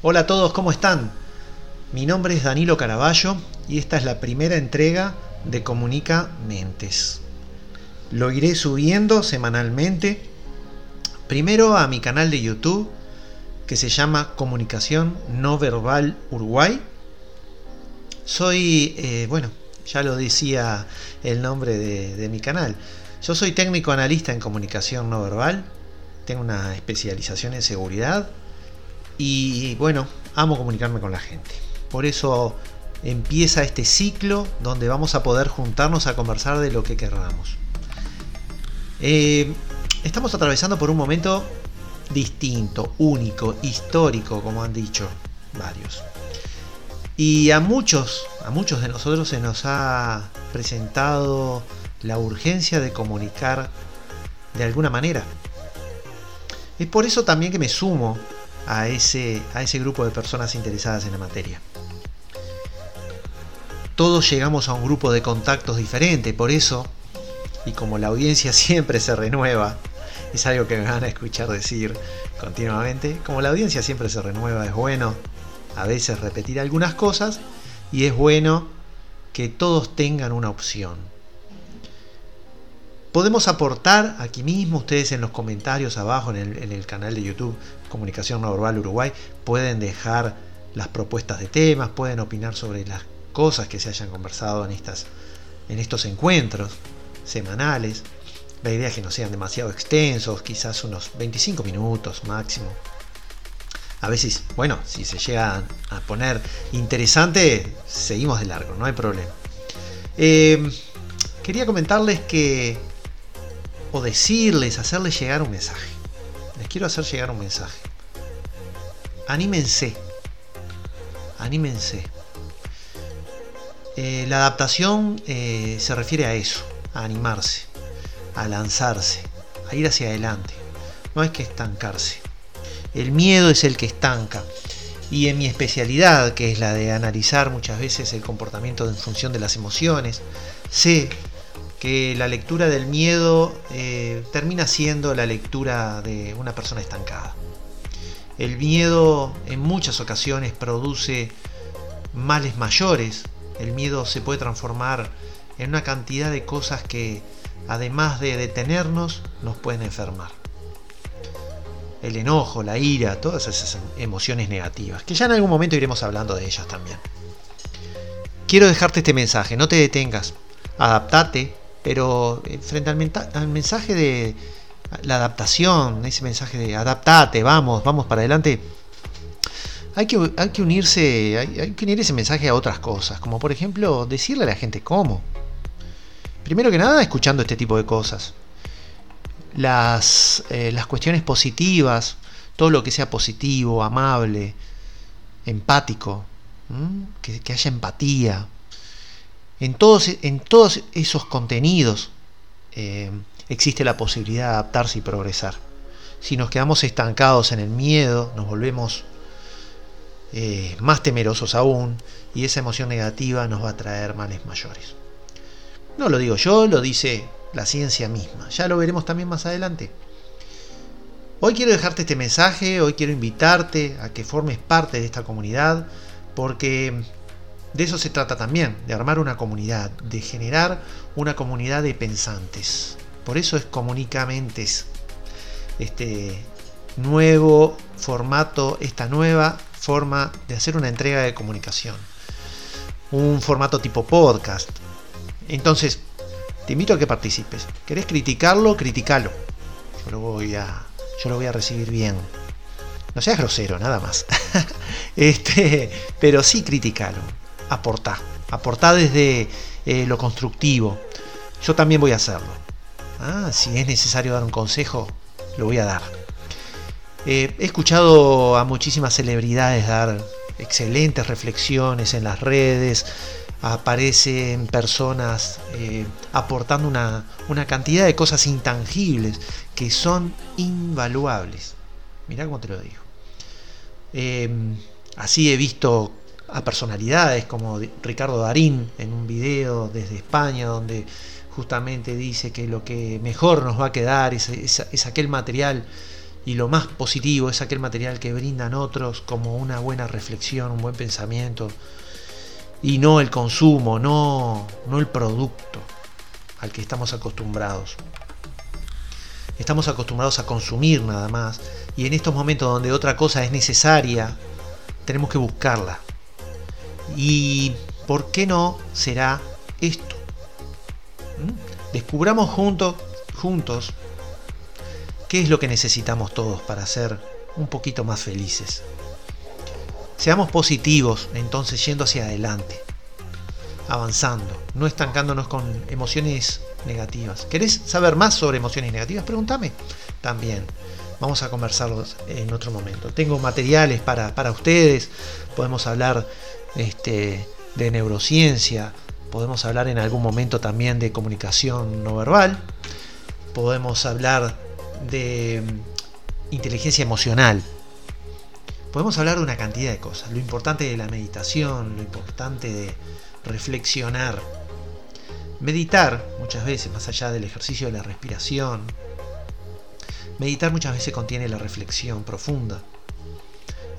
Hola a todos, ¿cómo están? Mi nombre es Danilo Caraballo y esta es la primera entrega de Comunica Mentes. Lo iré subiendo semanalmente, primero a mi canal de YouTube que se llama Comunicación No Verbal Uruguay. Soy, eh, bueno, ya lo decía el nombre de, de mi canal. Yo soy técnico analista en comunicación no verbal, tengo una especialización en seguridad y bueno, amo comunicarme con la gente. Por eso empieza este ciclo donde vamos a poder juntarnos a conversar de lo que queramos. Eh, estamos atravesando por un momento distinto, único, histórico, como han dicho varios. Y a muchos, a muchos de nosotros se nos ha presentado la urgencia de comunicar de alguna manera. Es por eso también que me sumo a ese, a ese grupo de personas interesadas en la materia. Todos llegamos a un grupo de contactos diferente, por eso, y como la audiencia siempre se renueva, es algo que me van a escuchar decir continuamente, como la audiencia siempre se renueva, es bueno a veces repetir algunas cosas y es bueno que todos tengan una opción. Podemos aportar aquí mismo, ustedes en los comentarios abajo en el, canal de YouTube Comunicación No Verbal Uruguay, pueden dejar las propuestas de temas, pueden opinar sobre las cosas que se hayan conversado en, estas, en estos encuentros semanales. La idea es que no sean demasiado extensos, quizás unos 25 minutos máximo. A veces, bueno, si se llega a poner interesante, seguimos de largo, no hay problema. Eh, quería comentarles que o decirles, hacerles llegar un mensaje. Les quiero hacer llegar un mensaje. Anímense. Anímense. Eh, la adaptación eh, se refiere a eso, a animarse, a lanzarse, a ir hacia adelante. No es que estancarse. El miedo es el que estanca. Y en mi especialidad, que es la de analizar muchas veces el comportamiento en función de las emociones, sé que la lectura del miedo eh, termina siendo la lectura de una persona estancada. El miedo en muchas ocasiones produce males mayores. El miedo se puede transformar en una cantidad de cosas que, además de detenernos, nos pueden enfermar. El enojo, la ira, todas esas emociones negativas, que ya en algún momento iremos hablando de ellas también. Quiero dejarte este mensaje, no te detengas, adaptate, pero eh, frente al, mensaje de la adaptación, ese mensaje de adaptate, vamos, vamos para adelante, hay que, unirse, hay, que unir ese mensaje a otras cosas, como por ejemplo decirle a la gente cómo. Primero que nada, escuchando este tipo de cosas. Las, eh, cuestiones positivas, todo lo que sea positivo, amable, empático, que haya empatía, en todos, en todos esos contenidos eh, existe la posibilidad de adaptarse y progresar. Si nos quedamos estancados en el miedo, nos volvemos eh, más temerosos aún y esa emoción negativa nos va a traer males mayores. No lo digo yo, lo dice la ciencia misma. Ya lo veremos también más adelante. Hoy quiero dejarte este mensaje, hoy quiero invitarte a que formes parte de esta comunidad, porque de eso se trata también, de armar una comunidad, de generar una comunidad de pensantes. Por eso es Comunicamentes, este nuevo formato, esta nueva forma de hacer una entrega de comunicación. Un formato tipo podcast. Entonces, te invito a que participes. ¿Querés criticarlo? Criticalo. Yo lo voy a, yo lo voy a recibir bien. No seas grosero, nada más. este, pero sí criticalo aportá. Aportá desde eh, lo constructivo. Yo también voy a hacerlo. Ah, si es necesario dar un consejo, lo voy a dar. Eh, he escuchado a muchísimas celebridades dar excelentes reflexiones en las redes. Aparecen personas eh, aportando una, una, cantidad de cosas intangibles que son invaluables. Mirá cómo te lo digo. así he visto a personalidades como Ricardo Darín en un video desde España donde justamente dice que lo que mejor nos va a quedar es, aquel material Y lo más positivo es aquel material que brindan otros como una buena reflexión, un buen pensamiento. Y no el consumo, no, no el producto al que estamos acostumbrados. Estamos acostumbrados a consumir nada más. Y en estos momentos donde otra cosa es necesaria, tenemos que buscarla. ¿Y por qué no será esto? ¿Mm? Descubramos juntos, juntos qué es lo que necesitamos todos para ser un poquito más felices. Seamos positivos, entonces yendo hacia adelante, avanzando, no estancándonos con emociones negativas. ¿Querés saber más sobre emociones negativas? Pregúntame también. Vamos a conversarlos en otro momento. Tengo materiales para, para ustedes. Podemos hablar este, de neurociencia. Podemos hablar en algún momento también de comunicación no verbal. Podemos hablar de mm, inteligencia emocional. Podemos hablar de una cantidad de cosas. Lo importante de la meditación, lo importante de reflexionar. Meditar muchas veces, más allá del ejercicio de la respiración, meditar muchas veces contiene la reflexión profunda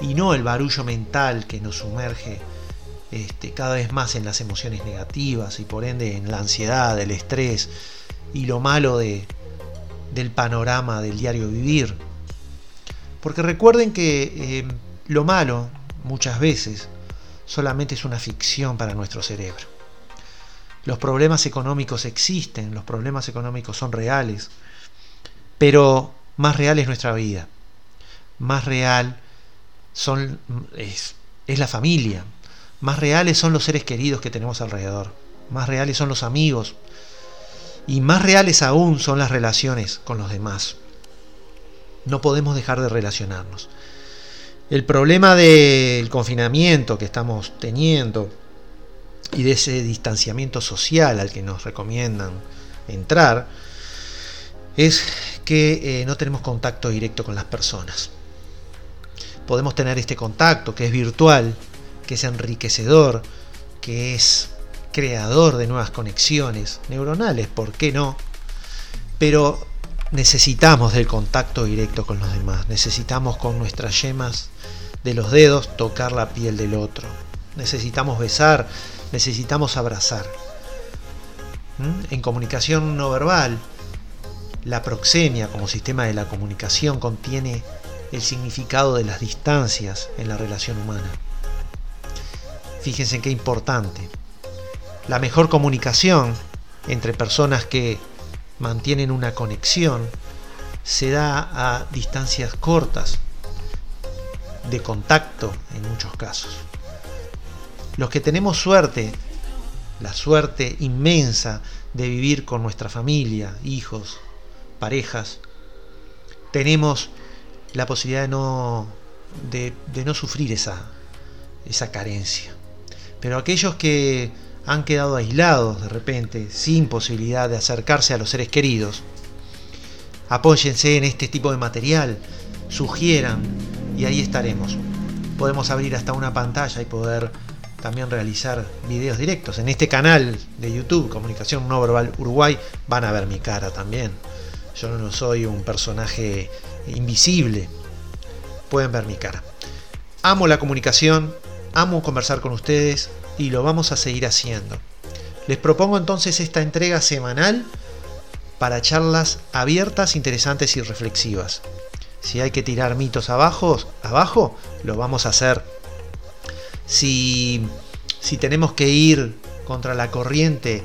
y no el barullo mental que nos sumerge este, cada vez más en las emociones negativas y por ende en la ansiedad, el estrés y lo malo de, del panorama del diario vivir. Porque recuerden que eh, lo malo muchas veces solamente es una ficción para nuestro cerebro. Los problemas económicos existen, los problemas económicos son reales, pero más real es nuestra vida, más real son, es la familia, más reales son los seres queridos que tenemos alrededor, más reales son los amigos y más reales aún son las relaciones con los demás. No podemos dejar de relacionarnos. El problema del confinamiento que estamos teniendo y de ese distanciamiento social al que nos recomiendan entrar es que eh, no tenemos contacto directo con las personas. Podemos tener este contacto que es virtual, que es enriquecedor, que es creador de nuevas conexiones neuronales, ¿por qué no? Pero necesitamos del contacto directo con los demás, necesitamos con nuestras yemas de los dedos tocar la piel del otro. Necesitamos besar, necesitamos abrazar. ¿Mm? En comunicación no verbal, la proxemia como sistema de la comunicación contiene el significado de las distancias en la relación humana. Fíjense qué importante. La mejor comunicación entre personas que mantienen una conexión se da a distancias cortas, de contacto en muchos casos. Los que tenemos suerte, la suerte inmensa de vivir con nuestra familia, hijos, parejas, tenemos la posibilidad de no, de, no sufrir esa, esa carencia. Pero aquellos que han quedado aislados de repente, sin posibilidad de acercarse a los seres queridos, apóyense en este tipo de material, sugieran y ahí estaremos. Podemos abrir hasta una pantalla y poder también realizar videos directos. En este canal de YouTube, Comunicación No Verbal Uruguay, van a ver mi cara también. Yo no soy un personaje invisible. Pueden ver mi cara. Amo la comunicación, amo conversar con ustedes y lo vamos a seguir haciendo. Les propongo entonces esta entrega semanal para charlas abiertas, interesantes y reflexivas. Si hay que tirar mitos abajo, abajo lo vamos a hacer. Si, si tenemos que ir contra la corriente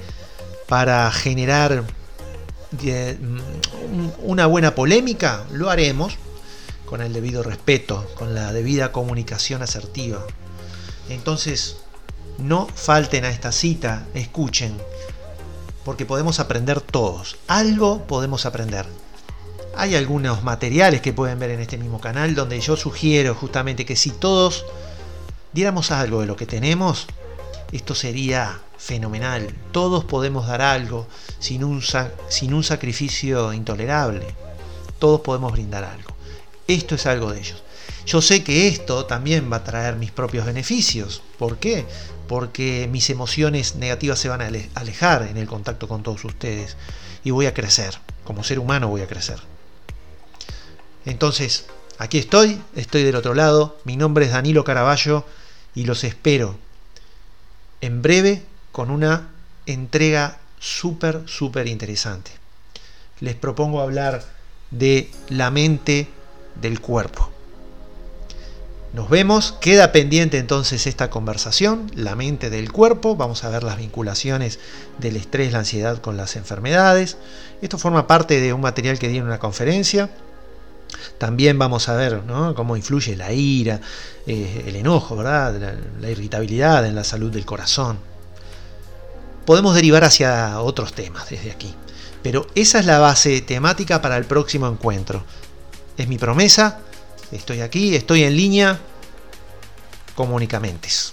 para generar eh, una buena polémica, lo haremos con el debido respeto, con la debida comunicación asertiva. Entonces, no falten a esta cita, escuchen, porque podemos aprender todos. Algo podemos aprender. Hay algunos materiales que pueden ver en este mismo canal donde yo sugiero justamente que si todos diéramos algo de lo que tenemos, esto sería fenomenal. Todos podemos dar algo sin un, sin un sacrificio intolerable. Todos podemos brindar algo. Esto es algo de ellos. Yo sé que esto también va a traer mis propios beneficios. ¿Por qué? Porque mis emociones negativas se van a alejar en el contacto con todos ustedes y voy a crecer. Como ser humano voy a crecer. Entonces, aquí estoy, estoy del otro lado, mi nombre es Danilo Caraballo y los espero en breve con una entrega súper, súper interesante. Les propongo hablar de la mente del cuerpo. Nos vemos, queda pendiente entonces esta conversación, la mente del cuerpo, vamos a ver las vinculaciones del estrés, la ansiedad con las enfermedades. Esto forma parte de un material que di en una conferencia. También vamos a ver cómo influye la ira, eh, el enojo, la irritabilidad en la salud del corazón. Podemos derivar hacia otros temas desde aquí, pero esa es la base temática para el próximo encuentro. Es mi promesa Estoy aquí, estoy en línea. Comunicamentes.